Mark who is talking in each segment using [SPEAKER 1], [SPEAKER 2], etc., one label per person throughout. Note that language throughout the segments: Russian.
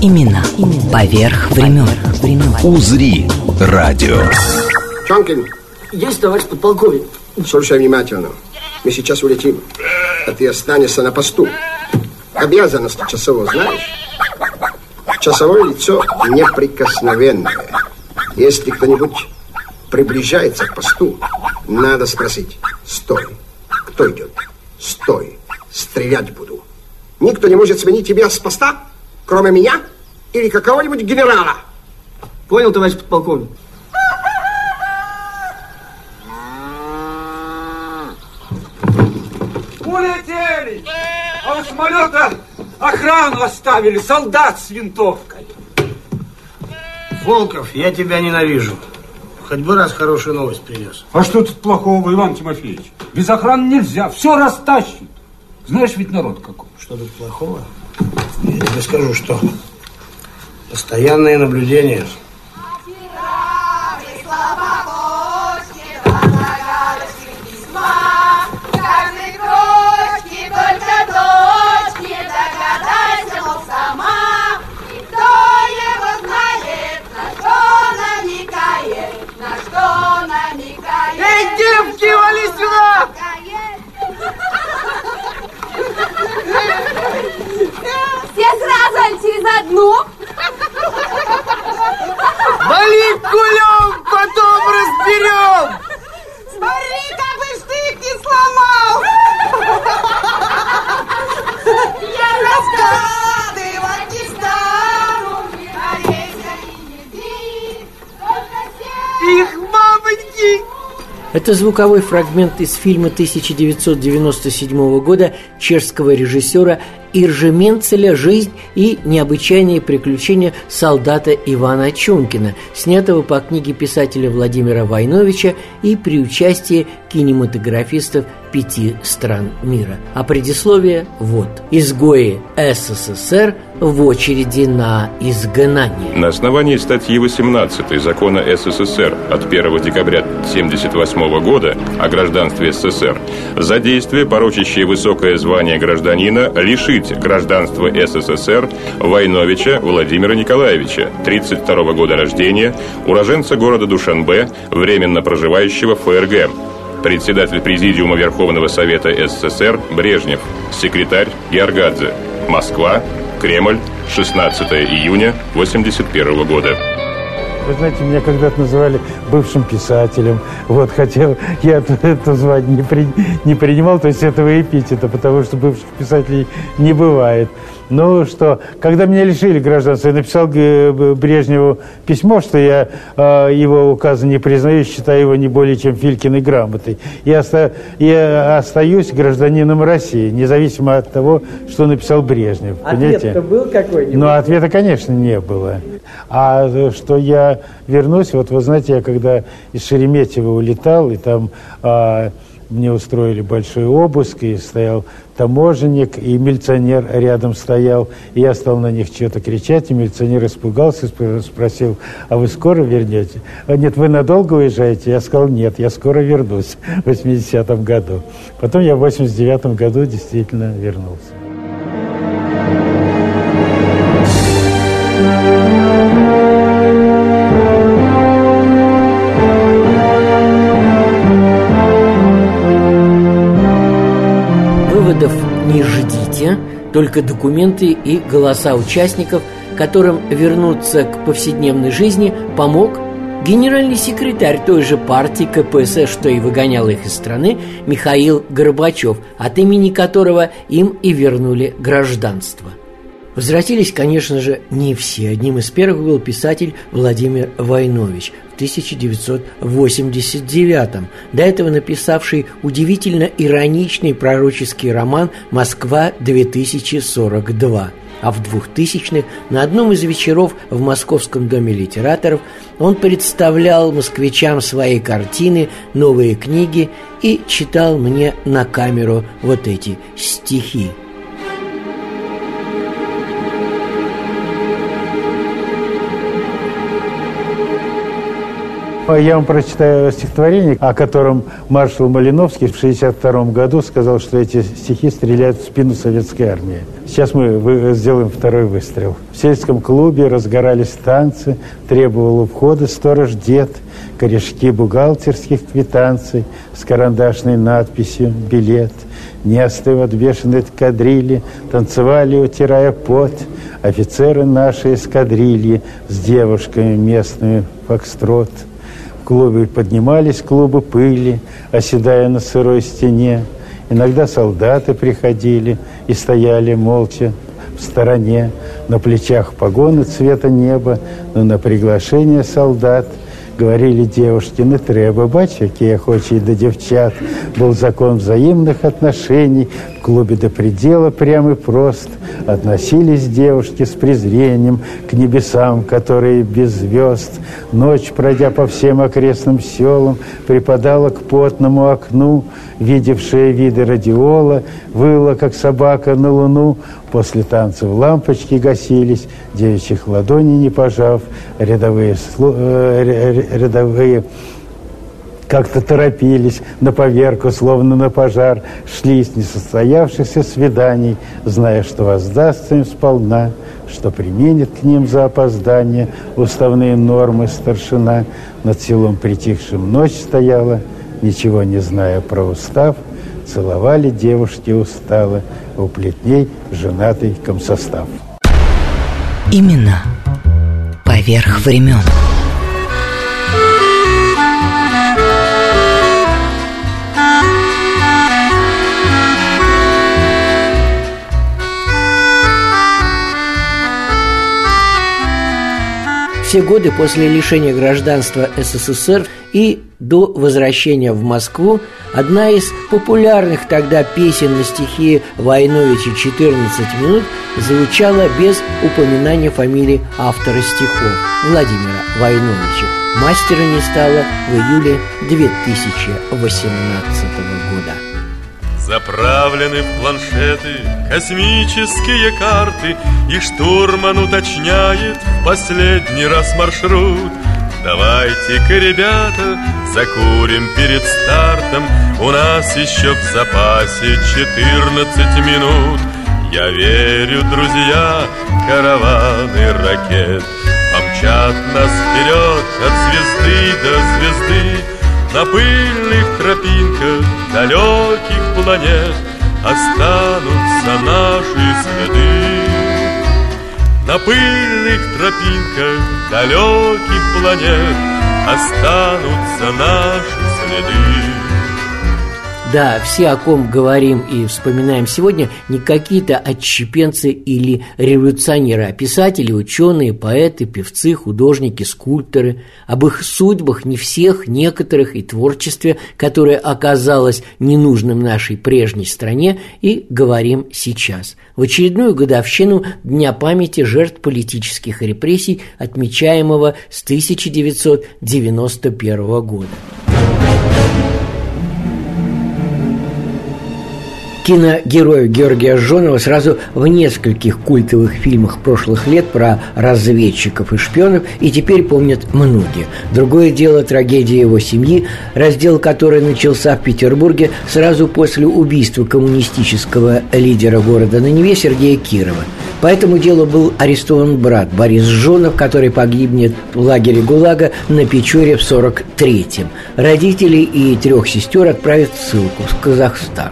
[SPEAKER 1] Имена, поверх времен.
[SPEAKER 2] «Узри» радио.
[SPEAKER 3] Чонкин,
[SPEAKER 4] Есть, товарищ подполковник.
[SPEAKER 3] слушай внимательно. Мы сейчас улетим, а ты останешься на посту. Обязанности часового знаешь? Часовое лицо неприкосновенное. Если кто-нибудь приближается к посту, надо спросить. Стой. Кто идет? Стой. Стрелять буду. Никто не может сменить тебя с поста, кроме меня или какого-нибудь генерала.
[SPEAKER 4] Понял, товарищ подполковник?
[SPEAKER 5] Улетели! А у самолета охрану оставили, солдат с винтовкой.
[SPEAKER 6] Волков, я тебя ненавижу. Хоть бы раз хорошую новость принес.
[SPEAKER 5] А что тут плохого, Иван Тимофеевич? Без охраны нельзя, все растащит. Знаешь ведь народ какой.
[SPEAKER 6] Что тут плохого? Я тебе скажу, что постоянное наблюдение.
[SPEAKER 7] Это звуковой фрагмент из фильма 1997 года чешского режиссера Иржи Менцеля «Жизнь и необычайные приключения солдата Ивана Чункина», снятого по книге писателя Владимира Войновича и при участии кинематографистов пяти стран мира. А предисловие вот. Изгои СССР в очереди на изгнание.
[SPEAKER 8] На основании статьи 18 Закона СССР от 1 декабря 1978 года о гражданстве СССР за действие, порочащее высокое звание гражданина, лишить гражданства СССР Войновича Владимира Николаевича, 32 года рождения, уроженца города Душанбе, временно проживающего в ФРГ, председатель Президиума Верховного Совета СССР Брежнев, секретарь Георгадзе, Москва, Кремль, 16 июня 81 года.
[SPEAKER 9] Вы знаете, меня когда-то называли бывшим писателем. Вот, хотя я это, это звание не, при, не принимал, то есть этого эпитета, потому что бывших писателей не бывает. Ну что, когда меня лишили гражданства, я написал э, Брежневу письмо, что я э, его указа не признаю, считаю его не более чем Филькиной грамотой. И оста, я остаюсь гражданином России, независимо от того, что написал Брежнев.
[SPEAKER 7] Ответ-то был какой-нибудь?
[SPEAKER 9] Ну, ответа, конечно, не было. А э, что я вернусь, вот вы знаете, я когда из Шереметьево улетал, и там а, мне устроили большой обыск, и стоял таможенник, и милиционер рядом стоял, и я стал на них что-то кричать, и милиционер испугался, спро- спросил, а вы скоро вернете? А, нет, вы надолго уезжаете? Я сказал, нет, я скоро вернусь в 80-м году. Потом я в 89-м году действительно вернулся.
[SPEAKER 7] Ждите, только документы и голоса участников, которым вернуться к повседневной жизни помог генеральный секретарь той же партии КПСС, что и выгонял их из страны, Михаил Горбачев, от имени которого им и вернули гражданство. Возвратились, конечно же, не все. Одним из первых был писатель Владимир Войнович в 1989 до этого написавший удивительно ироничный пророческий роман «Москва-2042». А в 2000-х на одном из вечеров в Московском доме литераторов он представлял москвичам свои картины, новые книги и читал мне на камеру вот эти стихи.
[SPEAKER 9] Я вам прочитаю стихотворение, о котором маршал Малиновский в 1962 году сказал, что эти стихи стреляют в спину советской армии. Сейчас мы сделаем второй выстрел. В сельском клубе разгорались танцы, требовал у входа сторож дед, корешки бухгалтерских квитанций с карандашной надписью «Билет». Не остыв от бешеной кадрили, танцевали, утирая пот, офицеры нашей эскадрильи с девушками местными фокстрот – клубе поднимались клубы пыли, оседая на сырой стене. Иногда солдаты приходили и стояли молча в стороне, на плечах погоны цвета неба, но на приглашение солдат – Говорили девушки, не треба, бач, я хочу и до девчат. Был закон взаимных отношений, клубе до предела прям и прост. Относились девушки с презрением к небесам, которые без звезд. Ночь, пройдя по всем окрестным селам, припадала к потному окну, видевшая виды радиола, выла, как собака на луну, После танцев лампочки гасились, девичьих ладоней не пожав, рядовые, э, рядовые как-то торопились на поверку, словно на пожар, шли с несостоявшихся свиданий, зная, что воздастся им сполна, что применит к ним за опоздание уставные нормы старшина. Над селом притихшим ночь стояла, ничего не зная про устав, целовали девушки устало, у плетней женатый комсостав.
[SPEAKER 1] Именно поверх времен.
[SPEAKER 7] Все годы после лишения гражданства СССР и до возвращения в Москву одна из популярных тогда песен на стихи Войновича «14 минут» звучала без упоминания фамилии автора стихов Владимира Войновича. Мастера не стало в июле 2018 года.
[SPEAKER 10] Заправлены в планшеты космические карты И штурман уточняет в последний раз маршрут. Давайте-ка, ребята, закурим перед стартом. У нас еще в запасе 14 минут. Я верю, друзья, караваны ракет Помчат нас вперед от звезды до звезды на пыльных тропинках далеких планет Останутся наши следы. На пыльных тропинках далеких планет Останутся наши следы
[SPEAKER 7] да, все, о ком говорим и вспоминаем сегодня, не какие-то отщепенцы или революционеры, а писатели, ученые, поэты, певцы, художники, скульпторы. Об их судьбах не всех, некоторых и творчестве, которое оказалось ненужным нашей прежней стране, и говорим сейчас. В очередную годовщину Дня памяти жертв политических репрессий, отмечаемого с 1991 года. Киногерою Георгия Жонова сразу в нескольких культовых фильмах прошлых лет про разведчиков и шпионов и теперь помнят многие. Другое дело трагедия его семьи, раздел которой начался в Петербурге сразу после убийства коммунистического лидера города на Неве Сергея Кирова. По этому делу был арестован брат Борис Жонов, который погибнет в лагере ГУЛАГа на Печоре в 43-м. Родители и трех сестер отправят в ссылку в Казахстан.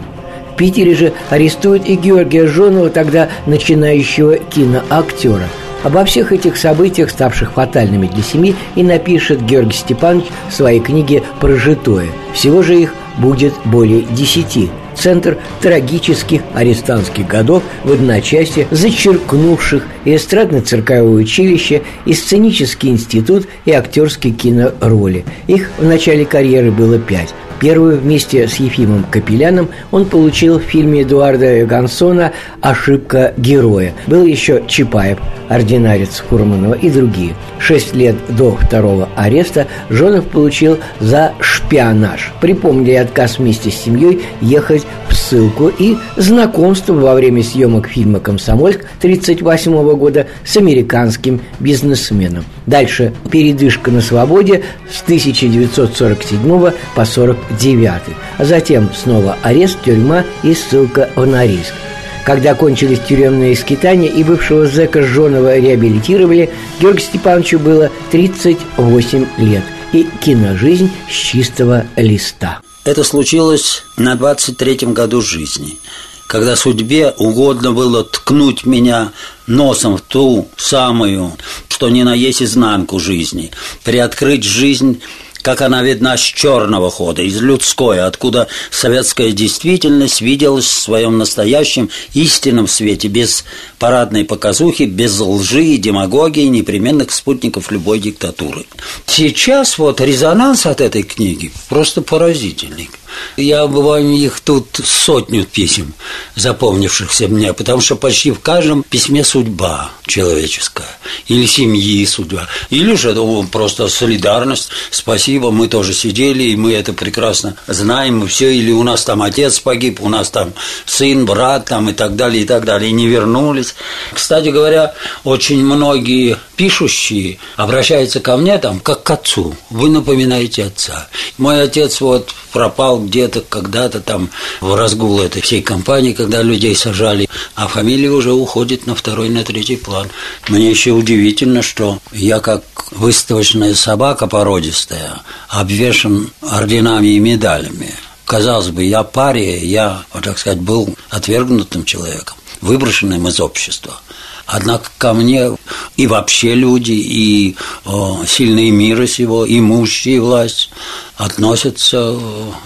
[SPEAKER 7] Питере же арестуют и Георгия Жонова, тогда начинающего киноактера. Обо всех этих событиях, ставших фатальными для семьи, и напишет Георгий Степанович в своей книге «Прожитое». Всего же их будет более десяти. Центр трагических арестантских годов в одночасье зачеркнувших и эстрадно-цирковое училище, и сценический институт, и актерские кинороли. Их в начале карьеры было пять – Первую вместе с Ефимом Капеляном он получил в фильме Эдуарда Гансона «Ошибка героя». Был еще Чапаев, ординарец Фурманова и другие. Шесть лет до второго ареста Жонов получил за шпионаж. Припомнили отказ вместе с семьей ехать в ссылку и знакомство во время съемок фильма «Комсомольск» 1938 года с американским бизнесменом. Дальше передышка на свободе с 1947 по 1949, а затем снова арест, тюрьма и ссылка в Норильск. Когда кончились тюремные скитания и бывшего зэка Жонова реабилитировали, Георгию Степановичу было 38 лет и киножизнь с чистого листа.
[SPEAKER 11] Это случилось на 23-м году жизни, когда судьбе угодно было ткнуть меня носом в ту самую, что не на есть изнанку жизни, приоткрыть жизнь как она видна с черного хода, из людской, откуда советская действительность виделась в своем настоящем истинном свете, без парадной показухи, без лжи и демагогии, непременных спутников любой диктатуры. Сейчас вот резонанс от этой книги просто поразительный. Я бываю их тут сотню писем, запомнившихся мне, потому что почти в каждом письме судьба человеческая, или семьи судьба, или же ну, просто солидарность. Спасибо, мы тоже сидели, и мы это прекрасно знаем, и все, или у нас там отец погиб, у нас там сын, брат, там и так далее, и так далее, и не вернулись. Кстати говоря, очень многие пишущие обращаются ко мне там, как к отцу. Вы напоминаете отца. Мой отец вот пропал где-то когда-то там в разгул этой всей компании, когда людей сажали, а фамилия уже уходит на второй, на третий план. Мне еще удивительно, что я как выставочная собака породистая, обвешен орденами и медалями. Казалось бы, я пария, я, так сказать, был отвергнутым человеком, выброшенным из общества – Однако ко мне и вообще люди, и о, сильные мира сего, имущие власть относятся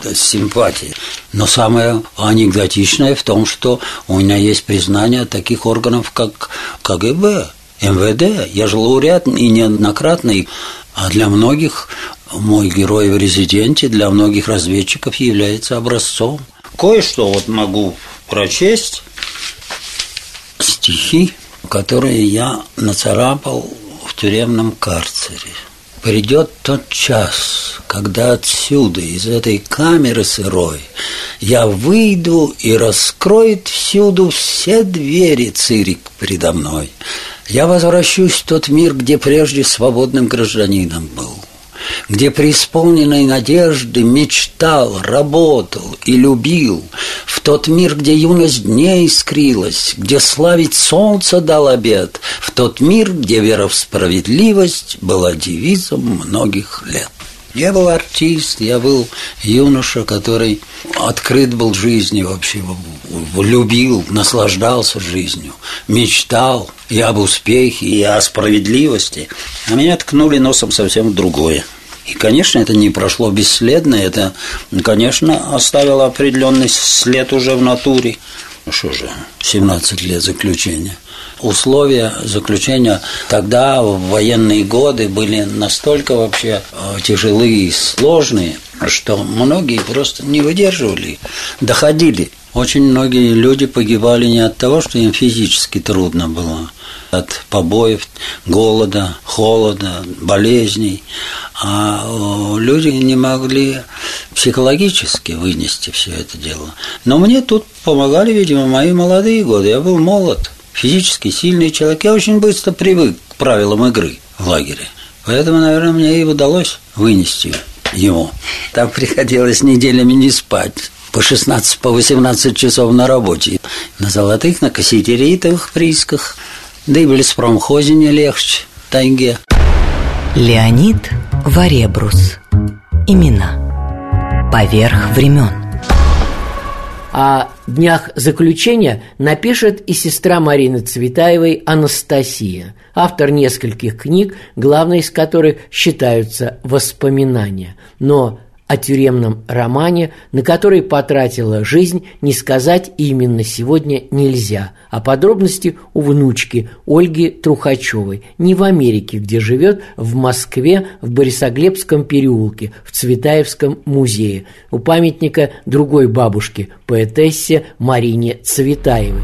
[SPEAKER 11] с симпатией. Но самое анекдотичное в том, что у меня есть признание таких органов, как КГБ, МВД. Я же лауреат и неоднократный, а для многих мой герой в резиденте для многих разведчиков является образцом. Кое-что вот могу прочесть. Стихи которые я нацарапал в тюремном карцере. Придет тот час, когда отсюда, из этой камеры сырой, я выйду и раскроет всюду все двери цирик предо мной. Я возвращусь в тот мир, где прежде свободным гражданином был где преисполненной надежды мечтал, работал и любил, в тот мир, где юность дней искрилась, где славить солнце дал обед, в тот мир, где вера в справедливость была девизом многих лет. Я был артист, я был юноша, который открыт был жизни вообще, любил, наслаждался жизнью, мечтал и об успехе, и о справедливости. А меня ткнули носом совсем в другое. И, конечно, это не прошло бесследно, это, конечно, оставило определенный след уже в натуре. Ну что же, 17 лет заключения. Условия заключения тогда, в военные годы, были настолько вообще э, тяжелые и сложные, что многие просто не выдерживали, доходили. Очень многие люди погибали не от того, что им физически трудно было, от побоев, голода, холода, болезней, а люди не могли психологически вынести все это дело. Но мне тут помогали, видимо, мои молодые годы. Я был молод, физически сильный человек. Я очень быстро привык к правилам игры в лагере. Поэтому, наверное, мне и удалось вынести его. Там приходилось неделями не спать по 16, по 18 часов на работе. На золотых, на кассетеритовых приисках, да и в леспромхозе не легче, в тайге.
[SPEAKER 1] Леонид Варебрус. Имена. Поверх времен.
[SPEAKER 7] О днях заключения напишет и сестра Марины Цветаевой Анастасия, автор нескольких книг, главной из которых считаются «Воспоминания». Но о тюремном романе, на который потратила жизнь, не сказать именно сегодня нельзя, а подробности у внучки Ольги Трухачевой, не в Америке, где живет, в Москве, в Борисоглебском переулке, в Цветаевском музее, у памятника другой бабушки, поэтессе Марине Цветаевой.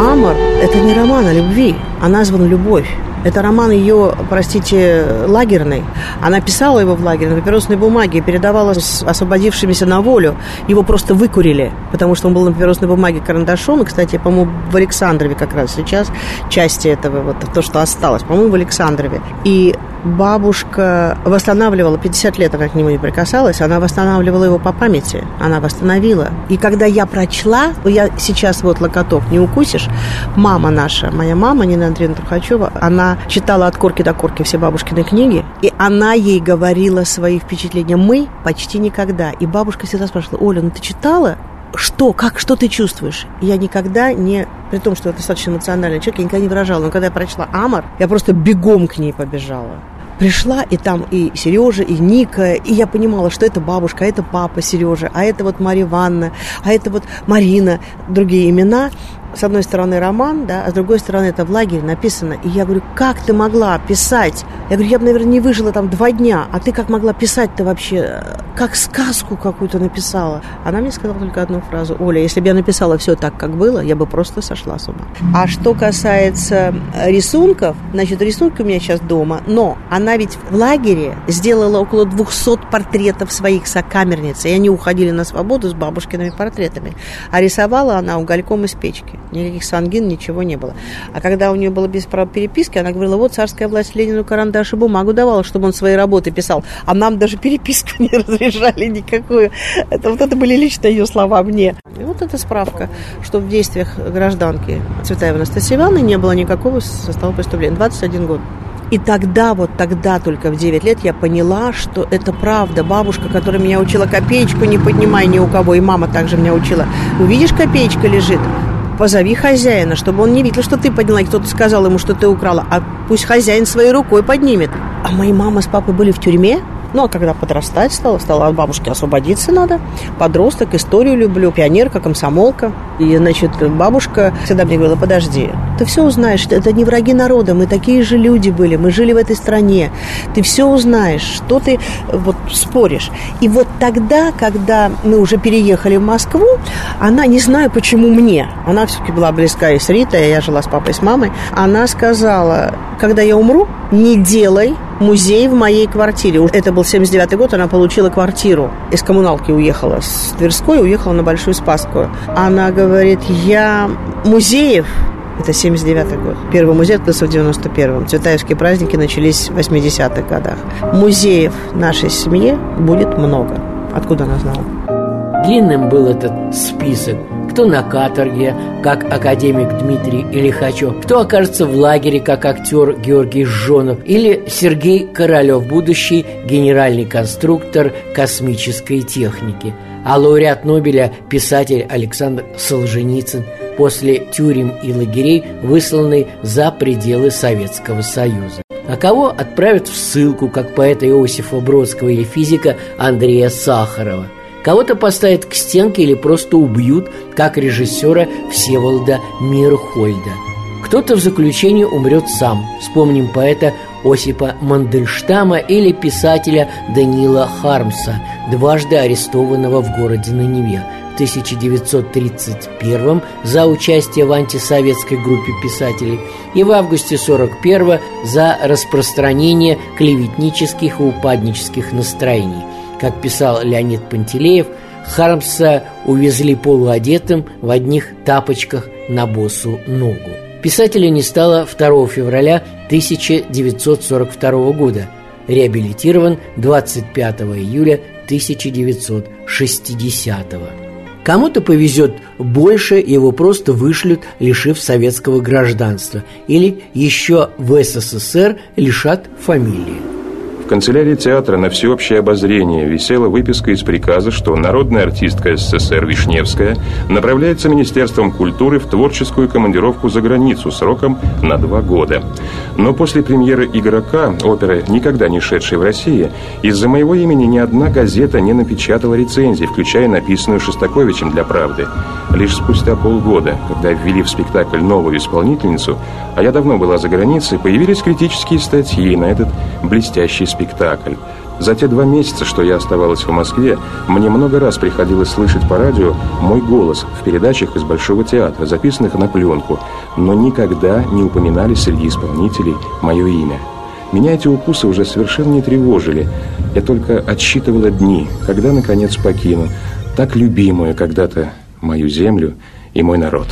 [SPEAKER 12] «Амор» — это не роман о любви, а назван «Любовь». Это роман ее, простите, лагерный. Она писала его в лагере на папиросной бумаге передавала с освободившимися на волю. Его просто выкурили, потому что он был на папиросной бумаге карандашом. И, кстати, по-моему, в Александрове как раз сейчас части этого, вот то, что осталось, по-моему, в Александрове. И бабушка восстанавливала, 50 лет она к нему не прикасалась, она восстанавливала его по памяти, она восстановила. И когда я прочла, я сейчас вот локоток не укусишь, мама наша, моя мама, Нина Андреевна Трухачева, она читала от корки до корки все бабушкины книги, и она ей говорила свои впечатления. Мы почти никогда. И бабушка всегда спрашивала, Оля, ну ты читала? Что, как, что ты чувствуешь? Я никогда не, при том, что я достаточно эмоциональный человек, я никогда не выражала. Но когда я прочла Амар, я просто бегом к ней побежала пришла, и там и Сережа, и Ника, и я понимала, что это бабушка, а это папа Сережа, а это вот Мария Ивановна, а это вот Марина, другие имена с одной стороны роман, да, а с другой стороны это в лагере написано. И я говорю, как ты могла писать? Я говорю, я бы, наверное, не выжила там два дня, а ты как могла писать-то вообще? Как сказку какую-то написала? Она мне сказала только одну фразу. Оля, если бы я написала все так, как было, я бы просто сошла с ума. А что касается рисунков, значит, рисунки у меня сейчас дома, но она ведь в лагере сделала около 200 портретов своих сокамерниц, и они уходили на свободу с бабушкиными портретами. А рисовала она угольком из печки. Никаких сангин, ничего не было. А когда у нее было без права переписки, она говорила, вот царская власть Ленину карандаш и бумагу давала, чтобы он свои работы писал. А нам даже переписку не разрешали никакую. Это, вот это были лично ее слова мне. И вот эта справка, что в действиях гражданки Цветаева Анастасии Ивановны не было никакого состава преступления. 21 год. И тогда, вот тогда только в 9 лет я поняла, что это правда. Бабушка, которая меня учила копеечку не поднимай ни у кого, и мама также меня учила. Увидишь, копеечка лежит, позови хозяина, чтобы он не видел, что ты подняла, и кто-то сказал ему, что ты украла, а пусть хозяин своей рукой поднимет. А мои мама с папой были в тюрьме, ну, а когда подрастать стала, стала от бабушки освободиться надо. Подросток, историю люблю, пионерка, комсомолка. И, значит, бабушка всегда мне говорила, подожди, ты все узнаешь, это не враги народа, мы такие же люди были, мы жили в этой стране. Ты все узнаешь, что ты вот споришь. И вот тогда, когда мы уже переехали в Москву, она, не знаю почему мне, она все-таки была близка и с Ритой, я жила с папой, с мамой, она сказала, когда я умру, не делай музей в моей квартире. Это был 79 год, она получила квартиру. Из коммуналки уехала с Тверской, уехала на Большую Спасскую. Она говорит, я музеев это 79 год. Первый музей открылся в 91-м. Цветаевские праздники начались в 80-х годах. Музеев нашей семье будет много. Откуда она знала?
[SPEAKER 7] Длинным был этот список кто на каторге, как академик Дмитрий Илихачев, кто окажется в лагере, как актер Георгий Жонов, или Сергей Королев, будущий генеральный конструктор космической техники, а лауреат Нобеля писатель Александр Солженицын после тюрем и лагерей, высланный за пределы Советского Союза. А кого отправят в ссылку, как поэта Иосифа Бродского или физика Андрея Сахарова – Кого-то поставят к стенке или просто убьют, как режиссера Всеволода Мирхольда. Кто-то в заключении умрет сам. Вспомним поэта Осипа Мандельштама или писателя Данила Хармса, дважды арестованного в городе на Неве в 1931 за участие в антисоветской группе писателей и в августе 41 за распространение клеветнических и упаднических настроений – как писал Леонид Пантелеев, Хармса увезли полуодетым в одних тапочках на босу ногу. Писателя не стало 2 февраля 1942 года, реабилитирован 25 июля 1960 года. Кому-то повезет больше, его просто вышлют, лишив советского гражданства, или еще в СССР лишат фамилии
[SPEAKER 8] канцелярии театра на всеобщее обозрение висела выписка из приказа, что народная артистка СССР Вишневская направляется Министерством культуры в творческую командировку за границу сроком на два года. Но после премьеры «Игрока», оперы, никогда не шедшей в России, из-за моего имени ни одна газета не напечатала рецензии, включая написанную Шостаковичем для «Правды». Лишь спустя полгода, когда ввели в спектакль новую исполнительницу, а я давно была за границей, появились критические статьи на этот блестящий спектакль. За те два месяца, что я оставалась в Москве, мне много раз приходилось слышать по радио мой голос в передачах из Большого театра, записанных на пленку, но никогда не упоминали среди исполнителей мое имя. Меня эти укусы уже совершенно не тревожили. Я только отсчитывала дни, когда, наконец, покину так любимую когда-то мою землю и мой народ.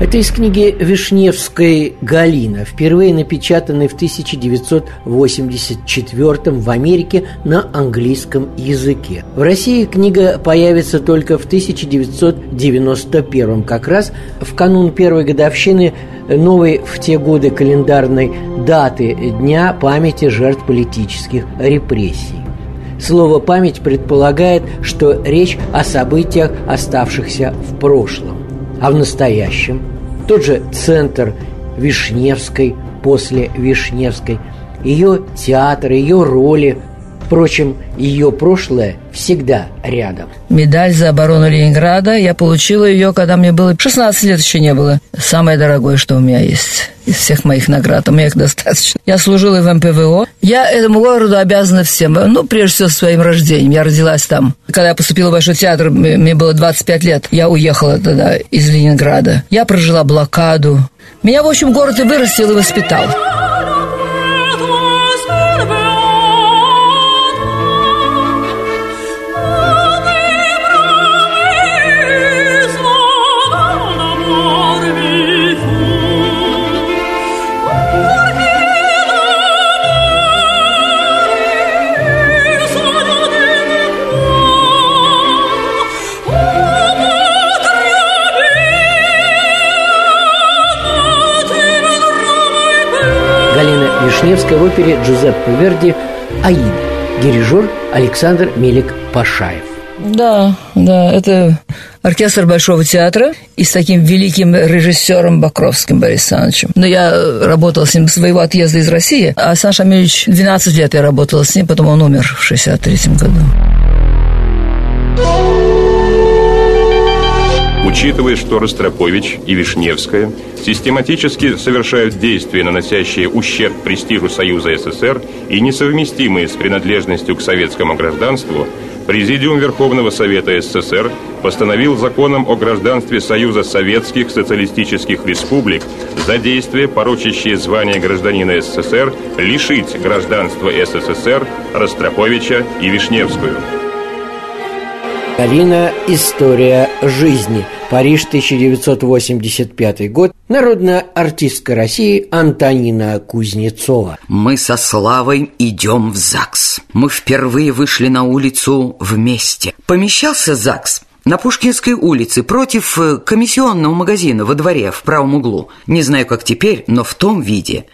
[SPEAKER 7] Это из книги Вишневской «Галина», впервые напечатанной в 1984 в Америке на английском языке. В России книга появится только в 1991 как раз в канун первой годовщины новой в те годы календарной даты Дня памяти жертв политических репрессий. Слово «память» предполагает, что речь о событиях, оставшихся в прошлом. А в настоящем тот же центр Вишневской после Вишневской, ее театр, ее роли, Впрочем, ее прошлое всегда рядом.
[SPEAKER 13] Медаль за оборону Ленинграда. Я получила ее, когда мне было 16 лет, еще не было. Самое дорогое, что у меня есть из всех моих наград. У меня их достаточно. Я служила в МПВО. Я этому городу обязана всем. Ну, прежде всего, своим рождением. Я родилась там. Когда я поступила в Большой театр, мне было 25 лет. Я уехала тогда из Ленинграда. Я прожила блокаду. Меня, в общем, город и вырастил, и воспитал.
[SPEAKER 7] Вишневской в опере Джузеппе Верди «Аида». Дирижер Александр Мелик-Пашаев.
[SPEAKER 13] Да, да, это оркестр Большого театра и с таким великим режиссером Бакровским Борисом Александровичем. Но я работала с ним с своего отъезда из России, а Саша Амельевич 12 лет я работала с ним, потом он умер в 63 году.
[SPEAKER 8] Учитывая, что Ростропович и Вишневская систематически совершают действия, наносящие ущерб престижу Союза СССР и несовместимые с принадлежностью к советскому гражданству, Президиум Верховного Совета СССР постановил законом о гражданстве Союза Советских Социалистических Республик за действия, порочащие звание гражданина СССР, лишить гражданства СССР Ростроповича и Вишневскую.
[SPEAKER 7] Галина «История жизни». Париж, 1985 год. Народная артистка России Антонина Кузнецова.
[SPEAKER 1] Мы со Славой идем в ЗАГС. Мы впервые вышли на улицу вместе. Помещался ЗАГС на Пушкинской улице против э, комиссионного магазина во дворе в правом углу. Не знаю, как теперь, но в том виде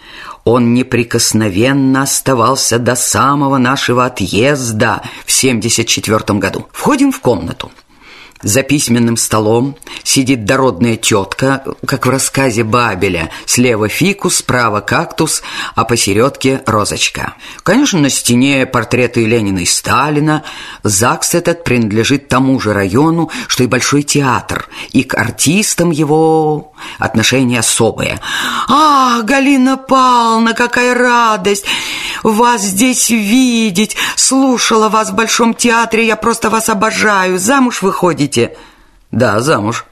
[SPEAKER 1] он неприкосновенно оставался до самого нашего отъезда в 74 году. Входим в комнату. За письменным столом сидит дородная тетка, как в рассказе Бабеля. Слева фикус, справа кактус, а посередке розочка. Конечно, на стене портреты Ленина и Сталина. ЗАГС этот принадлежит тому же району, что и Большой театр. И к артистам его отношения особые. «А, Галина Павловна, какая радость! Вас здесь видеть! Слушала вас в Большом театре, я просто вас обожаю! Замуж выходите?» Хотите?» «Да, замуж».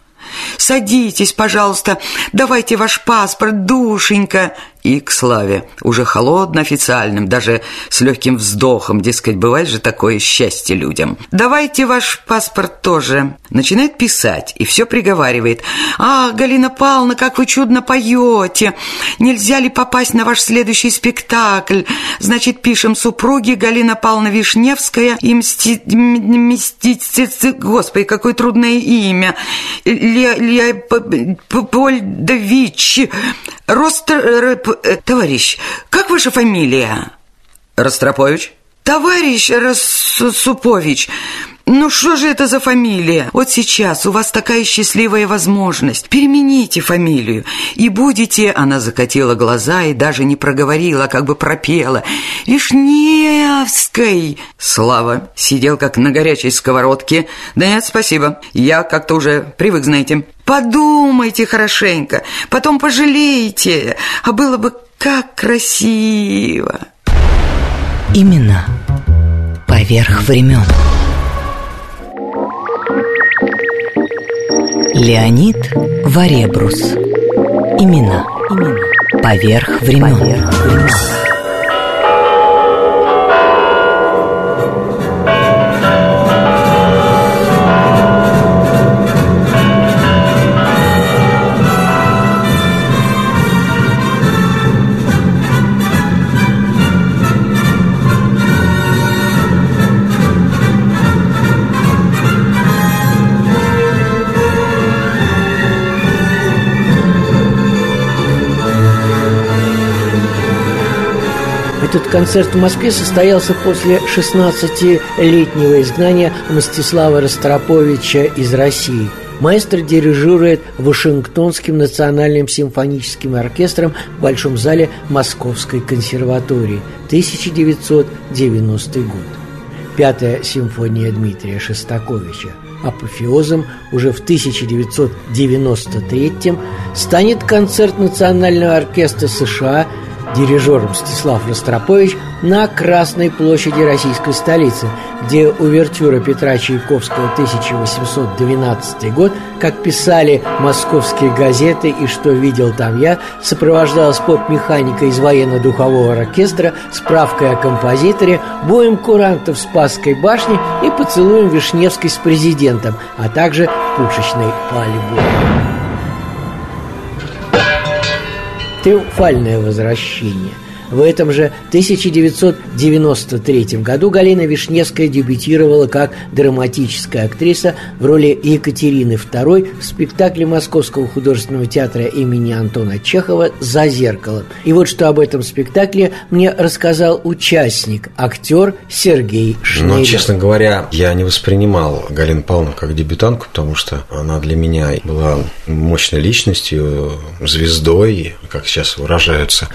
[SPEAKER 1] «Садитесь, пожалуйста, давайте ваш паспорт, душенька!» И к славе, уже холодно официальным, даже с легким вздохом, дескать, бывает же такое счастье людям. «Давайте ваш паспорт тоже». Начинает писать и все приговаривает. «А, Галина Павловна, как вы чудно поете! Нельзя ли попасть на ваш следующий спектакль? Значит, пишем супруги Галина Павловна Вишневская и мсти... мсти... Господи, какое трудное имя. Леопольдович. Рост... Э, товарищ, как ваша фамилия? Ростропович? Товарищ Рассупович, ну что же это за фамилия? Вот сейчас у вас такая счастливая возможность. Перемените фамилию. И будете... Она закатила глаза и даже не проговорила, как бы пропела. Вишневской. Слава сидел как на горячей сковородке. Да нет, спасибо. Я как-то уже привык, знаете. Подумайте хорошенько. Потом пожалеете. А было бы как красиво.
[SPEAKER 14] Именно поверх времен. Леонид Варебрус. Имена. Имена. Поверх времен. Поверх времен.
[SPEAKER 7] Этот концерт в Москве состоялся после 16-летнего изгнания Мстислава Ростроповича из России. Маэстро дирижирует Вашингтонским национальным симфоническим оркестром в Большом зале Московской консерватории 1990 год. Пятая симфония Дмитрия Шостаковича апофеозом уже в 1993 станет концерт Национального оркестра США дирижер Мстислав Ростропович на Красной площади российской столицы, где увертюра Петра Чайковского 1812 год, как писали московские газеты и что видел там я, сопровождалась поп-механика из военно-духового оркестра, справкой о композиторе, боем курантов Спасской башни и поцелуем Вишневской с президентом, а также пушечной по триумфальное возвращение. В этом же 1993 году Галина Вишневская дебютировала как драматическая актриса в роли Екатерины II в спектакле Московского художественного театра имени Антона Чехова «За зеркало». И вот что об этом спектакле мне рассказал участник, актер Сергей Шнейдер.
[SPEAKER 15] Ну, честно говоря, я не воспринимал Галину Павловну как дебютантку, потому что она для меня была мощной личностью, звездой, как сейчас выражаются,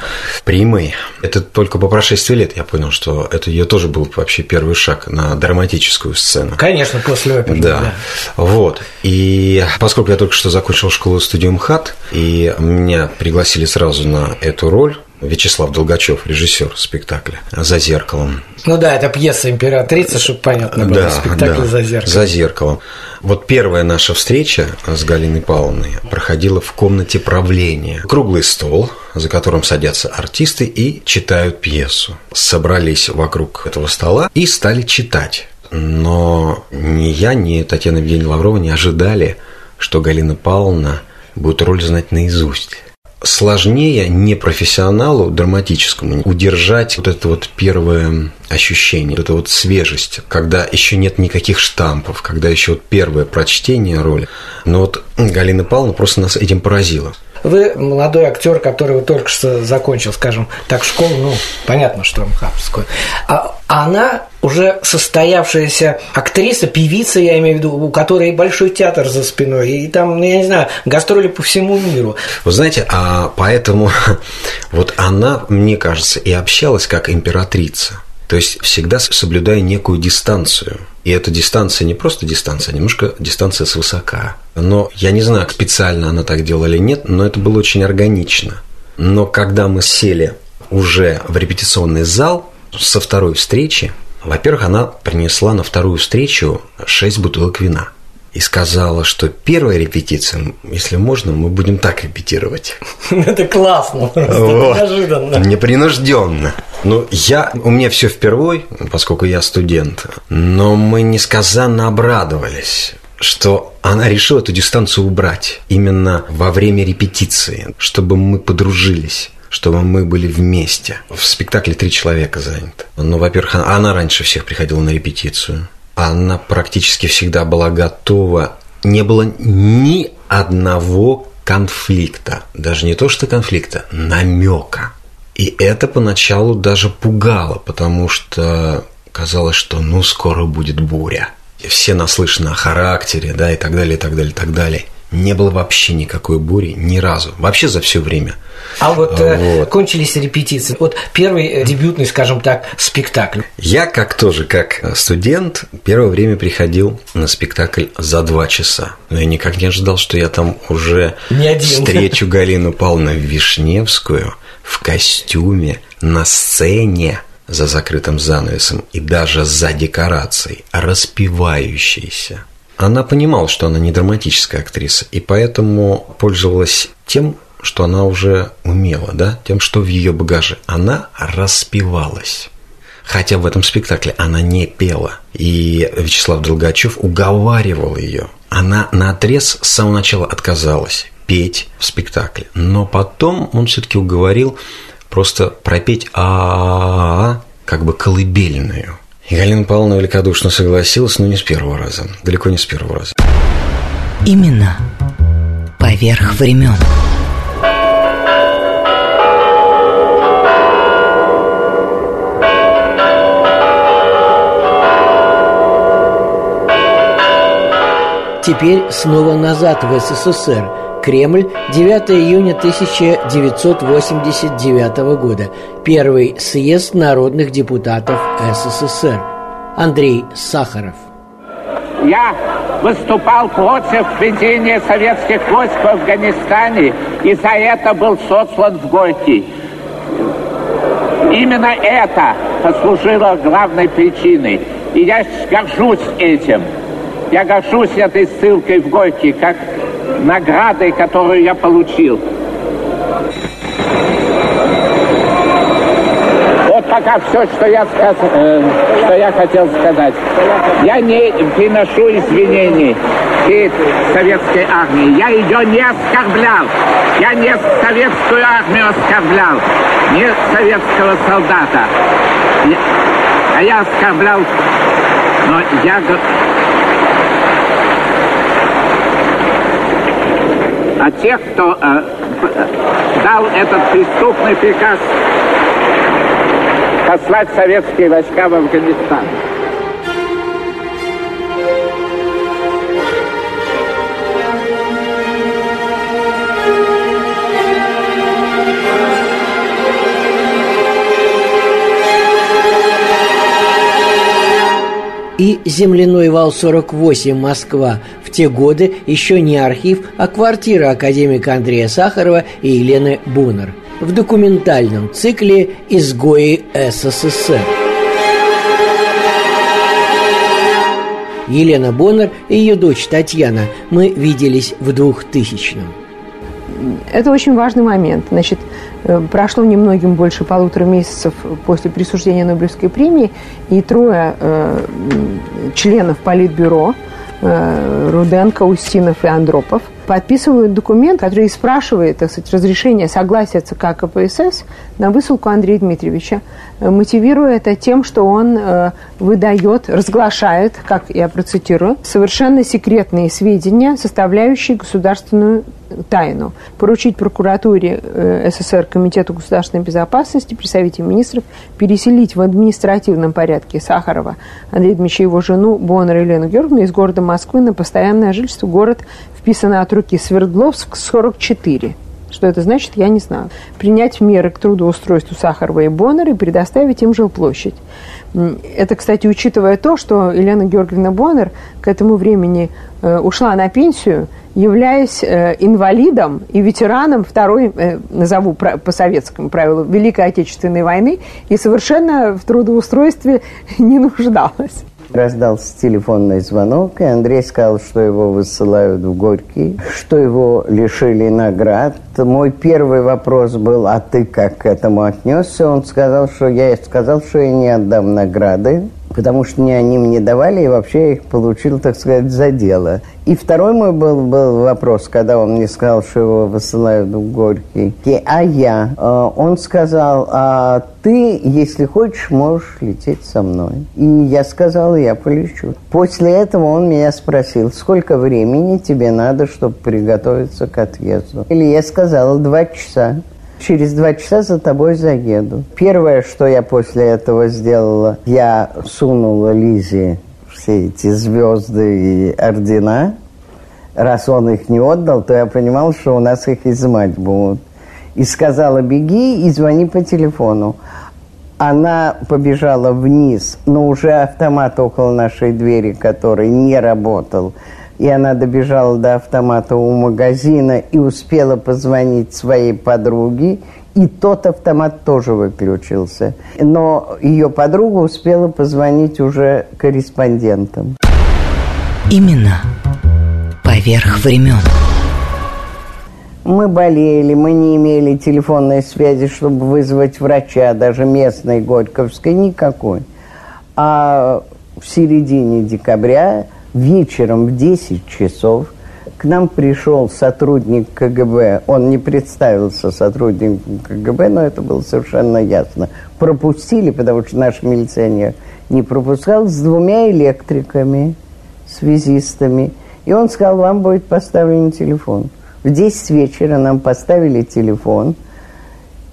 [SPEAKER 15] примой. Это только по прошествии лет я понял, что это ее тоже был вообще первый шаг на драматическую сцену.
[SPEAKER 6] Конечно, после оперы.
[SPEAKER 15] Да. да. Вот. И поскольку я только что закончил школу студию МХАТ, и меня пригласили сразу на эту роль, Вячеслав Долгачев, режиссер спектакля «За зеркалом».
[SPEAKER 6] Ну да, это пьеса «Императрица», чтобы понятно было, да, спектакль
[SPEAKER 15] да,
[SPEAKER 6] «За зеркалом».
[SPEAKER 15] «За зеркалом». Вот первая наша встреча с Галиной Павловной проходила в комнате правления. Круглый стол, за которым садятся артисты и читают пьесу. Собрались вокруг этого стола и стали читать. Но ни я, ни Татьяна Евгеньевна Лаврова не ожидали, что Галина Павловна будет роль знать наизусть сложнее непрофессионалу драматическому удержать вот это вот первое ощущение, вот это вот свежесть, когда еще нет никаких штампов, когда еще вот первое прочтение роли. Но вот Галина Павловна просто нас этим поразила.
[SPEAKER 6] Вы молодой актер, который только что закончил, скажем так, школу, ну, понятно, что МХАТовскую. А она уже состоявшаяся актриса, певица, я имею в виду, у которой большой театр за спиной, и там, ну, я не знаю, гастроли по всему миру.
[SPEAKER 15] Вы знаете, а поэтому вот она, мне кажется, и общалась как императрица. То есть всегда соблюдая некую дистанцию. И эта дистанция не просто дистанция, а немножко дистанция свысока. Но я не знаю, специально она так делала или нет, но это было очень органично. Но когда мы сели уже в репетиционный зал со второй встречи, во-первых, она принесла на вторую встречу шесть бутылок вина – и сказала, что первая репетиция, если можно, мы будем так репетировать.
[SPEAKER 6] Это классно, просто вот. неожиданно.
[SPEAKER 15] Непринужденно. Ну, я, у меня все впервой, поскольку я студент, но мы несказанно обрадовались что она решила эту дистанцию убрать именно во время репетиции, чтобы мы подружились чтобы мы были вместе. В спектакле три человека заняты. Ну, во-первых, она раньше всех приходила на репетицию она практически всегда была готова. Не было ни одного конфликта, даже не то что конфликта, намека. И это поначалу даже пугало, потому что казалось, что ну скоро будет буря. Все наслышаны о характере, да, и так далее, и так далее, и так далее. Не было вообще никакой бури ни разу. Вообще за все время.
[SPEAKER 6] А вот, э, вот. кончились репетиции. Вот первый э, дебютный, скажем так, спектакль.
[SPEAKER 15] Я как тоже, как студент, первое время приходил на спектакль за два часа. Но я никак не ожидал, что я там уже
[SPEAKER 6] не
[SPEAKER 15] встречу Галину Павловну Вишневскую в костюме на сцене за закрытым занавесом и даже за декорацией, распевающейся. Она понимала, что она не драматическая актриса, и поэтому пользовалась тем, что она уже умела, да, тем, что в ее багаже. Она распевалась. Хотя в этом спектакле она не пела. И Вячеслав Долгачев уговаривал ее. Она на отрез с самого начала отказалась петь в спектакле. Но потом он все-таки уговорил просто пропеть а как бы колыбельную. И Галина Павловна великодушно согласилась, но не с первого раза. Далеко не с первого раза.
[SPEAKER 14] Именно поверх времен.
[SPEAKER 7] Теперь снова назад в СССР. Кремль, 9 июня 1989 года. Первый съезд народных депутатов СССР. Андрей Сахаров.
[SPEAKER 16] Я выступал против введения советских войск в Афганистане и за это был сослан в Горький. Именно это послужило главной причиной. И я горжусь этим. Я горжусь этой ссылкой в Горький, как наградой, которую я получил. Вот пока все, что я, сказ... э, что я хотел сказать. Я не приношу извинений перед советской армией. Я ее не оскорблял. Я не советскую армию оскорблял, не советского солдата. А я оскорблял, но я а тех, кто э, дал этот преступный приказ послать советские войска в Афганистан.
[SPEAKER 7] и земляной вал 48 Москва в те годы еще не архив, а квартира академика Андрея Сахарова и Елены Бунер в документальном цикле «Изгои СССР». Елена Боннер и ее дочь Татьяна мы виделись в 2000-м.
[SPEAKER 17] Это очень важный момент. Значит, э, прошло немногим больше полутора месяцев после присуждения Нобелевской премии, и трое э, членов Политбюро – Руденко, Устинов и Андропов, подписывают документ, который спрашивает, так сказать, разрешение согласия ЦК КПСС на высылку Андрея Дмитриевича, э, мотивируя это тем, что он э, выдает, разглашает, как я процитирую, совершенно секретные сведения, составляющие государственную тайну. Поручить прокуратуре э, СССР Комитету государственной безопасности при Совете министров переселить в административном порядке Сахарова Андрея Дмитриевича и его жену Боннер Елену Георгиевну из города Москвы на постоянное жительство. Город вписано от руки Свердловск, 44. Что это значит, я не знаю. Принять меры к трудоустройству Сахарова и Боннера и предоставить им жилплощадь. Это, кстати, учитывая то, что Елена Георгиевна Боннер к этому времени э, ушла на пенсию, являясь э, инвалидом и ветераном второй, э, назову по советскому правилу, Великой Отечественной войны и совершенно в трудоустройстве не нуждалась.
[SPEAKER 18] Раздался телефонный звонок, и Андрей сказал, что его высылают в Горький, что его лишили наград. Мой первый вопрос был, а ты как к этому отнесся? Он сказал, что я сказал, что я не отдам награды, потому что не они мне давали, и вообще я их получил, так сказать, за дело. И второй мой был, был вопрос, когда он мне сказал, что его высылают в Горький. А я? Э, он сказал, а ты, если хочешь, можешь лететь со мной. И я сказал, я полечу. После этого он меня спросил, сколько времени тебе надо, чтобы приготовиться к отъезду. Или я сказала, два часа. Через два часа за тобой заеду. Первое, что я после этого сделала, я сунула Лизе все эти звезды и ордена. Раз он их не отдал, то я понимал, что у нас их изымать будут. И сказала, беги и звони по телефону. Она побежала вниз, но уже автомат около нашей двери, который не работал. И она добежала до автомата у магазина и успела позвонить своей подруге. И тот автомат тоже выключился. Но ее подруга успела позвонить уже корреспондентам.
[SPEAKER 14] Именно поверх времен.
[SPEAKER 18] Мы болели, мы не имели телефонной связи, чтобы вызвать врача, даже местной Горьковской, никакой. А в середине декабря вечером в 10 часов к нам пришел сотрудник КГБ. Он не представился сотрудником КГБ, но это было совершенно ясно. Пропустили, потому что наш милиционер не пропускал, с двумя электриками, связистами. И он сказал, вам будет поставлен телефон. В 10 вечера нам поставили телефон.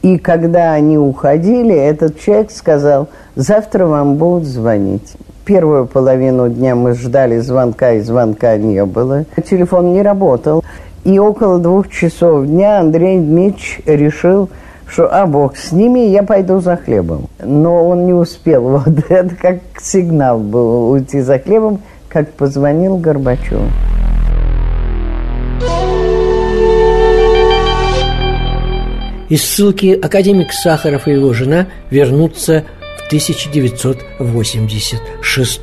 [SPEAKER 18] И когда они уходили, этот человек сказал, завтра вам будут звонить. Первую половину дня мы ждали звонка, и звонка не было. Телефон не работал. И около двух часов дня Андрей Дмитриевич решил, что, а бог с ними, я пойду за хлебом. Но он не успел. Вот это как сигнал был уйти за хлебом, как позвонил Горбачев.
[SPEAKER 7] Из ссылки академик Сахаров и его жена вернутся в 1986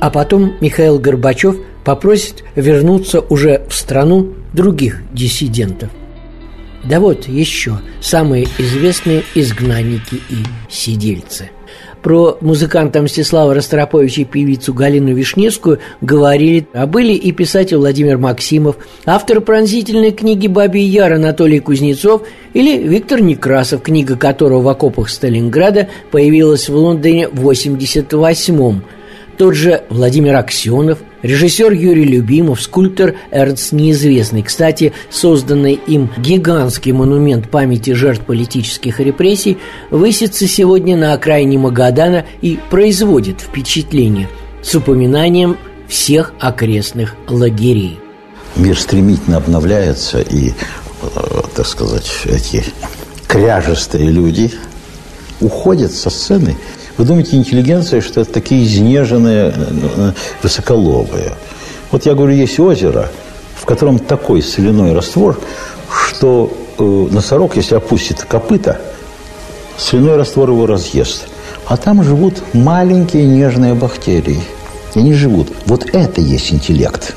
[SPEAKER 7] А потом Михаил Горбачев попросит вернуться уже в страну других диссидентов. Да вот еще самые известные изгнанники и сидельцы – про музыканта Мстислава Ростроповича и певицу Галину Вишневскую говорили, а были и писатель Владимир Максимов, автор пронзительной книги «Бабий Яр» Анатолий Кузнецов или Виктор Некрасов, книга которого в окопах Сталинграда появилась в Лондоне в 88-м – тот же Владимир Аксенов, режиссер Юрий Любимов, скульптор Эрнст Неизвестный. Кстати, созданный им гигантский монумент памяти жертв политических репрессий высится сегодня на окраине Магадана и производит впечатление с упоминанием всех окрестных лагерей.
[SPEAKER 19] Мир стремительно обновляется, и, э, так сказать, эти кряжестые люди уходят со сцены – вы думаете, интеллигенция, что это такие изнеженные, э, высоколобые. Вот я говорю, есть озеро, в котором такой соляной раствор, что э, носорог, если опустит копыта, соляной раствор его разъест. А там живут маленькие нежные бактерии. И они живут. Вот это есть интеллект.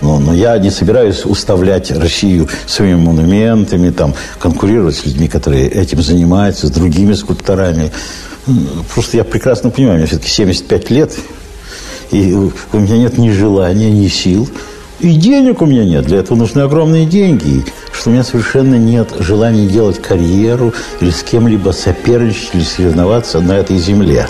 [SPEAKER 19] Но, но я не собираюсь уставлять Россию своими монументами, там, конкурировать с людьми, которые этим занимаются, с другими скульпторами. Просто я прекрасно понимаю, мне все-таки 75 лет, и у меня нет ни желания, ни сил, и денег у меня нет. Для этого нужны огромные деньги. Что у меня совершенно нет желания делать карьеру или с кем-либо соперничать или соревноваться на этой земле.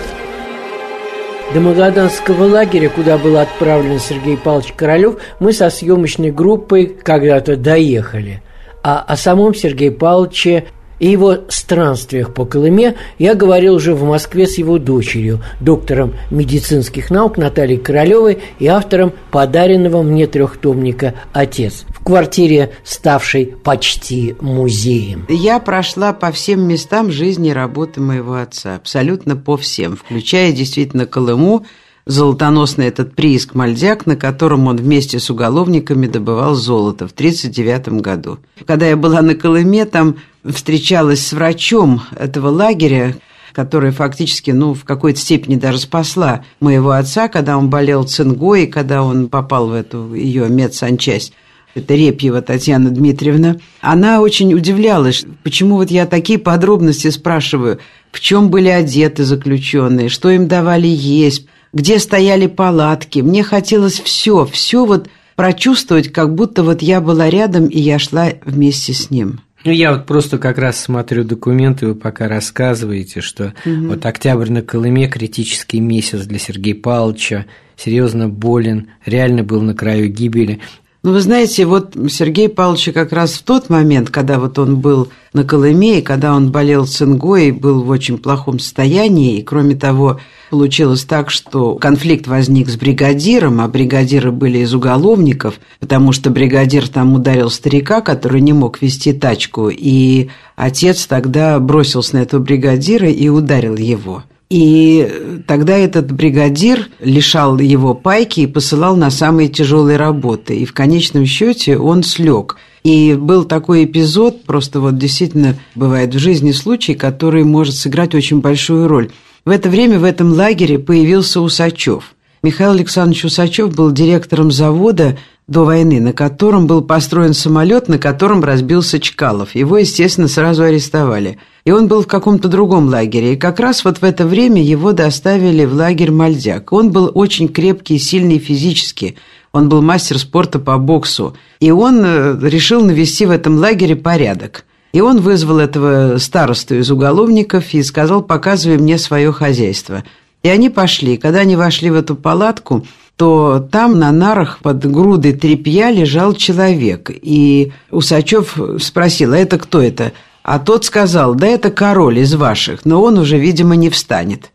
[SPEAKER 7] До Магаданского лагеря, куда был отправлен Сергей Павлович Королев, мы со съемочной группой когда-то доехали. А о самом Сергее Павловиче и его странствиях по Колыме я говорил уже в Москве с его дочерью, доктором медицинских наук Натальей Королевой и автором подаренного мне трехтомника «Отец» в квартире, ставшей почти музеем.
[SPEAKER 20] Я прошла по всем местам жизни и работы моего отца, абсолютно по всем, включая действительно Колыму, золотоносный этот прииск Мальдяк, на котором он вместе с уголовниками добывал золото в 1939 году. Когда я была на Колыме, там встречалась с врачом этого лагеря, которая фактически, ну, в какой-то степени даже спасла моего отца, когда он болел цингой, когда он попал в эту ее медсанчасть. Это Репьева Татьяна Дмитриевна, она очень удивлялась, почему вот я такие подробности спрашиваю, в чем были одеты заключенные, что им давали есть, где стояли палатки. Мне хотелось все, все вот прочувствовать, как будто вот я была рядом, и я шла вместе с ним.
[SPEAKER 6] Ну, я вот просто как раз смотрю документы, вы пока рассказываете, что угу. вот октябрь на Колыме критический месяц для Сергея Павловича, серьезно болен, реально был на краю гибели.
[SPEAKER 20] Ну, вы знаете, вот Сергей Павлович как раз в тот момент, когда вот он был на Колыме, и когда он болел цингой, был в очень плохом состоянии, и кроме того, получилось так, что конфликт возник с бригадиром, а бригадиры были из уголовников, потому что бригадир там ударил старика, который не мог вести тачку, и отец тогда бросился на этого бригадира и ударил его. И тогда этот бригадир лишал его пайки и посылал на самые тяжелые работы. И в конечном счете он слег. И был такой эпизод, просто вот действительно бывает в жизни случай, который может сыграть очень большую роль. В это время в этом лагере появился Усачев. Михаил Александрович Усачев был директором завода до войны, на котором был построен самолет, на котором разбился Чкалов. Его, естественно, сразу арестовали. И он был в каком-то другом лагере. И как раз вот в это время его доставили в лагерь Мальдяк. Он был очень крепкий и сильный физически. Он был мастер спорта по боксу. И он э, решил навести в этом лагере порядок. И он вызвал этого старосту из уголовников и сказал, показывай мне свое хозяйство. И они пошли. Когда они вошли в эту палатку, то там на нарах под грудой тряпья лежал человек. И Усачев спросил, а это кто это? А тот сказал, да это король из ваших, но он уже, видимо, не встанет.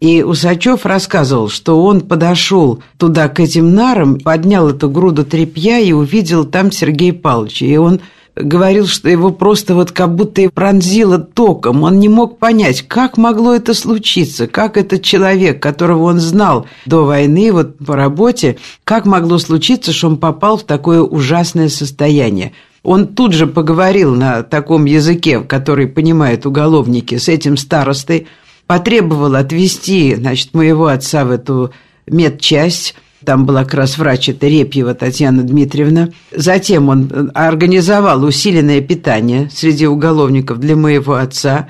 [SPEAKER 20] И Усачев рассказывал, что он подошел туда к этим нарам, поднял эту груду тряпья и увидел там Сергея Павловича. И он говорил, что его просто вот как будто и пронзило током. Он не мог понять, как могло это случиться, как этот человек, которого он знал до войны, вот по работе, как могло случиться, что он попал в такое ужасное состояние. Он тут же поговорил на таком языке, который понимают уголовники, с этим старостой, потребовал отвезти, значит, моего отца в эту медчасть, там была как раз врач, это Репьева Татьяна Дмитриевна. Затем он организовал усиленное питание среди уголовников для моего отца.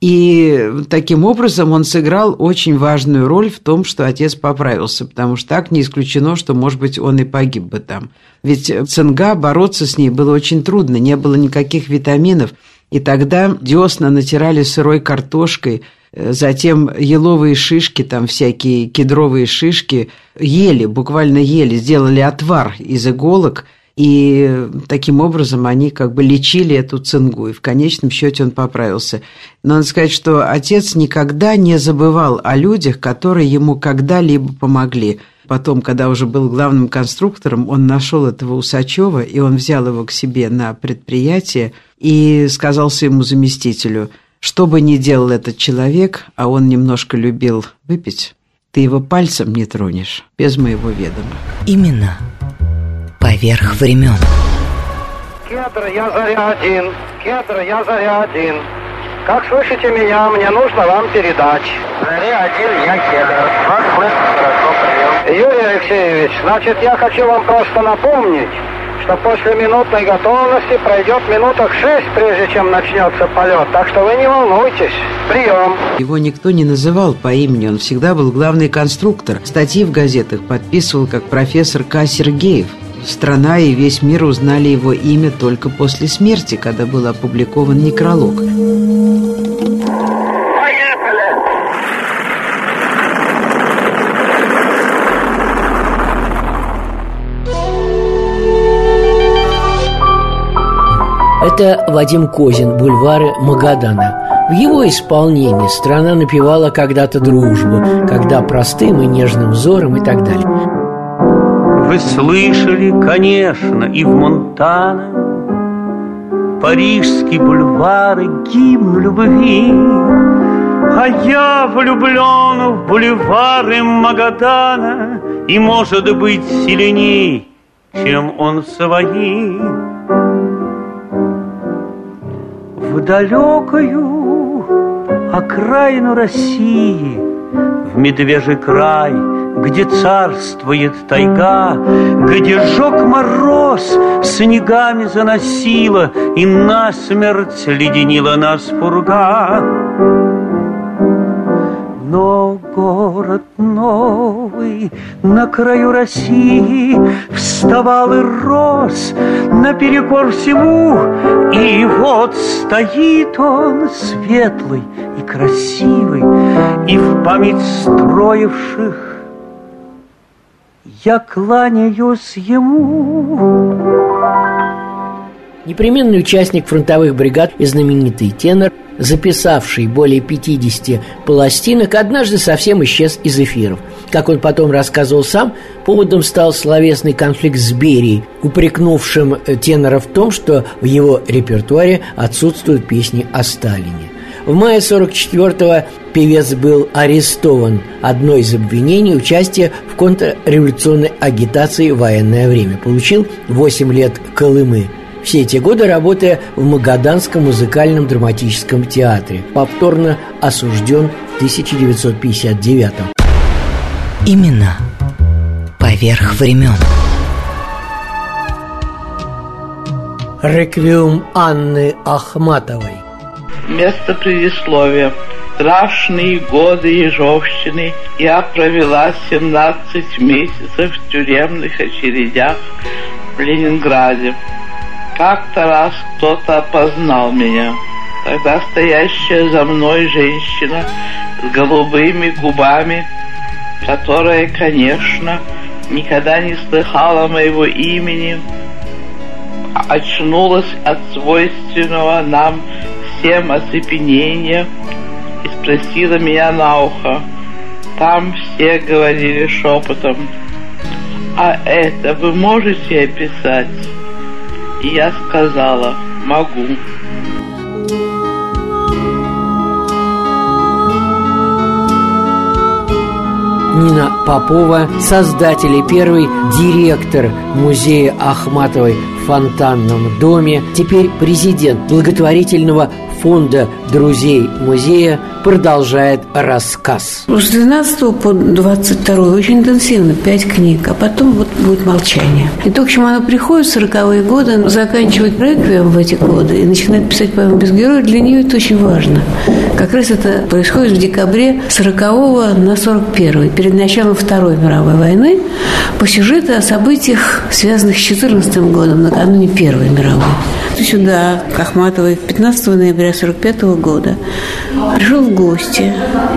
[SPEAKER 20] И таким образом он сыграл очень важную роль в том, что отец поправился, потому что так не исключено, что, может быть, он и погиб бы там. Ведь цинга, бороться с ней было очень трудно, не было никаких витаминов. И тогда десна натирали сырой картошкой, затем еловые шишки, там всякие кедровые шишки, ели, буквально ели, сделали отвар из иголок, и таким образом они как бы лечили эту цингу, и в конечном счете он поправился. Но надо сказать, что отец никогда не забывал о людях, которые ему когда-либо помогли. Потом, когда уже был главным конструктором, он нашел этого Усачева, и он взял его к себе на предприятие и сказал своему заместителю, что бы ни делал этот человек, а он немножко любил выпить, ты его пальцем не тронешь, без моего ведома.
[SPEAKER 14] Именно поверх времен.
[SPEAKER 21] Кедр, я заря один. Кедр, я заря один. Как слышите меня, мне нужно вам передать. Заря один, я кедр. Вас слышно. Юрий Алексеевич, значит, я хочу вам просто напомнить, что после минутной готовности пройдет минуток шесть, прежде чем начнется полет. Так что вы не волнуйтесь. Прием.
[SPEAKER 20] Его никто не называл по имени, он всегда был главный конструктор. Статьи в газетах подписывал как профессор К. Сергеев. Страна и весь мир узнали его имя только после смерти, когда был опубликован некролог.
[SPEAKER 7] Это Вадим Козин, бульвары Магадана. В его исполнении страна напевала когда-то дружбу, когда простым и нежным взором и так далее.
[SPEAKER 22] Вы слышали, конечно, и в Монтана Парижские бульвары гимн любви А я влюблен в бульвары Магадана И, может быть, сильней, чем он свои В далекую окраину России В медвежий край – где царствует тайга, где жег мороз, снегами заносила и насмерть леденила нас пурга. Но город новый на краю России Вставал и рос наперекор всему И вот стоит он светлый и красивый И в память строивших
[SPEAKER 23] я кланяюсь ему.
[SPEAKER 7] Непременный участник фронтовых бригад и знаменитый тенор, записавший более 50 пластинок, однажды совсем исчез из эфиров. Как он потом рассказывал сам, поводом стал словесный конфликт с Берией, упрекнувшим э, тенора в том, что в его репертуаре отсутствуют песни о Сталине. В мае 44-го певец был арестован. Одно из обвинений – участие в контрреволюционной агитации в военное время. Получил 8 лет Колымы – все эти годы работая в Магаданском музыкальном драматическом театре. Повторно осужден в 1959
[SPEAKER 14] Именно поверх времен.
[SPEAKER 7] Реквиум Анны Ахматовой
[SPEAKER 24] Место предисловия страшные годы Ежовщины я провела 17 месяцев в тюремных очередях в Ленинграде. Как-то раз кто-то опознал меня. Тогда стоящая за мной женщина с голубыми губами, которая, конечно, никогда не слыхала моего имени, очнулась от свойственного нам всем оцепенения и спросила меня на ухо. Там все говорили шепотом. А это вы можете описать? И я сказала, могу.
[SPEAKER 7] Нина Попова, создатель и первый директор музея Ахматовой в Фонтанном доме, теперь президент благотворительного фонда друзей музея продолжает рассказ.
[SPEAKER 25] С 12 по 22 очень интенсивно, пять книг, а потом вот будет молчание. И то, к чему оно приходит в 40-е годы, заканчивать реквием в эти годы и начинает писать поэму без героя, для нее это очень важно. Как раз это происходит в декабре 40 на 41 перед началом Второй мировой войны, по сюжету о событиях, связанных с 14 годом, накануне Первой мировой. Сюда, к Ахматовой, 15 ноября 45 года пришел гости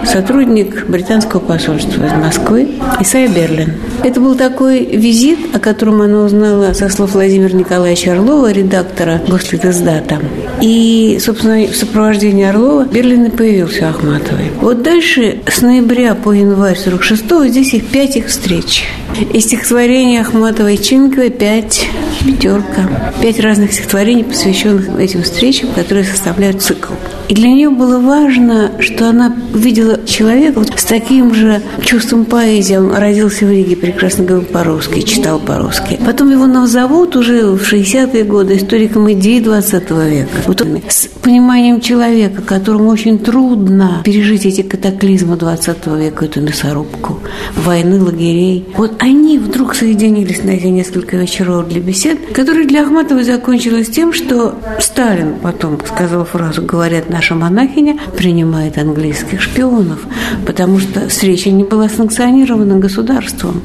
[SPEAKER 25] сотрудник британского посольства из Москвы Исайя Берлин. Это был такой визит, о котором она узнала со слов Владимира Николаевича Орлова, редактора Гослитиздата. И, собственно, в сопровождении Орлова Берлин и появился Ахматовой. Вот дальше с ноября по январь 46-го здесь их пять их встреч. Из стихотворения Ахматовой Чинковой пять, пятерка, пять разных стихотворений, посвященных этим встречам, которые составляют цикл. И для нее было важно, что она видела человека вот с таким же чувством поэзии. Он родился в Риге, прекрасно говорил по-русски, читал по-русски. Потом его назовут уже в 60-е годы историком идей 20 века. Вот он, с пониманием человека, которому очень трудно пережить эти катаклизмы 20 века, эту мясорубку, войны, лагерей. Вот они вдруг соединились на эти несколько вечеров для бесед, которые для Ахматовой закончились тем, что Сталин потом сказал фразу «говорят на наша монахиня принимает английских шпионов, потому что встреча не была санкционирована государством.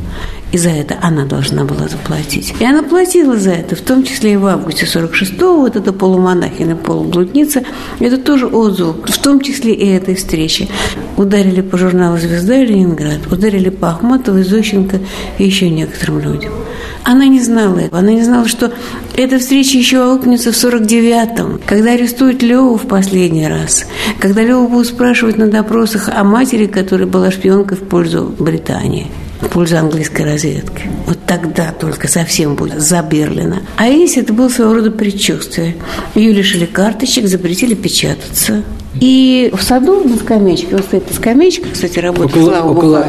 [SPEAKER 25] И за это она должна была заплатить. И она платила за это, в том числе и в августе 46-го, вот эта полумонахина, полублудница, это тоже отзыв, в том числе и этой встречи. Ударили по журналу «Звезда» «Ленинград», ударили по Ахматовой, Зощенко еще некоторым людям. Она не знала этого. Она не знала, что эта встреча еще аукнется в 49-м, когда арестуют Леву в последний раз, когда Леву будут спрашивать на допросах о матери, которая была шпионкой в пользу Британии в пользу английской разведки. Вот тогда только совсем будет за Берлина. А если это было своего рода предчувствие. Ее лишили карточек, запретили печататься. И в саду на скамеечке, вот эта скамеечка, кстати, работает
[SPEAKER 7] около,
[SPEAKER 25] Слава
[SPEAKER 7] около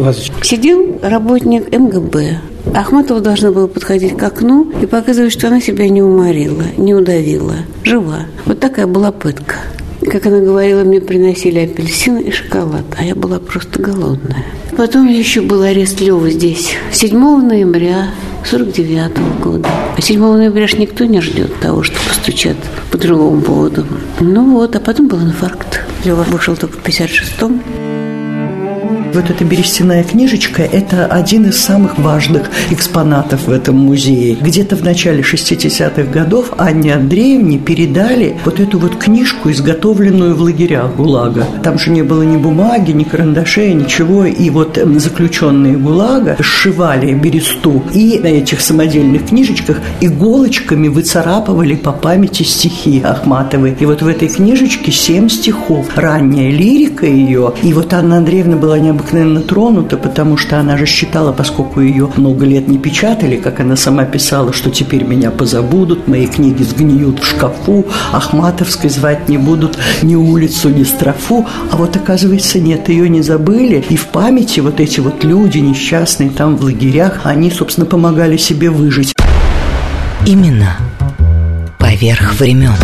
[SPEAKER 7] вас,
[SPEAKER 25] сидел работник МГБ. Ахматова должна была подходить к окну и показывать, что она себя не уморила, не удавила, жива. Вот такая была пытка. Как она говорила, мне приносили апельсины и шоколад, а я была просто голодная. Потом еще был арест Лёвы здесь 7 ноября 49 года. А 7 ноября ж никто не ждет того, что постучат по другому поводу. Ну вот, а потом был инфаркт. Лёва вышел только в 56-м.
[SPEAKER 23] Вот эта берестяная книжечка – это один из самых важных экспонатов в этом музее. Где-то в начале 60-х годов Анне Андреевне передали вот эту вот книжку, изготовленную в лагерях ГУЛАГа. Там же не было ни бумаги, ни карандашей, ничего. И вот заключенные ГУЛАГа сшивали бересту и на этих самодельных книжечках иголочками выцарапывали по памяти стихи Ахматовой. И вот в этой книжечке семь стихов. Ранняя лирика ее. И вот Анна Андреевна была необыкновенно тронута, потому что она же считала, поскольку ее много лет не печатали, как она сама писала, что теперь меня позабудут, мои книги сгниют в шкафу, Ахматовской звать не будут ни улицу, ни строфу. А вот оказывается, нет, ее не забыли. И в памяти вот эти вот люди несчастные там в лагерях, они, собственно, помогали себе выжить.
[SPEAKER 14] Именно поверх времен.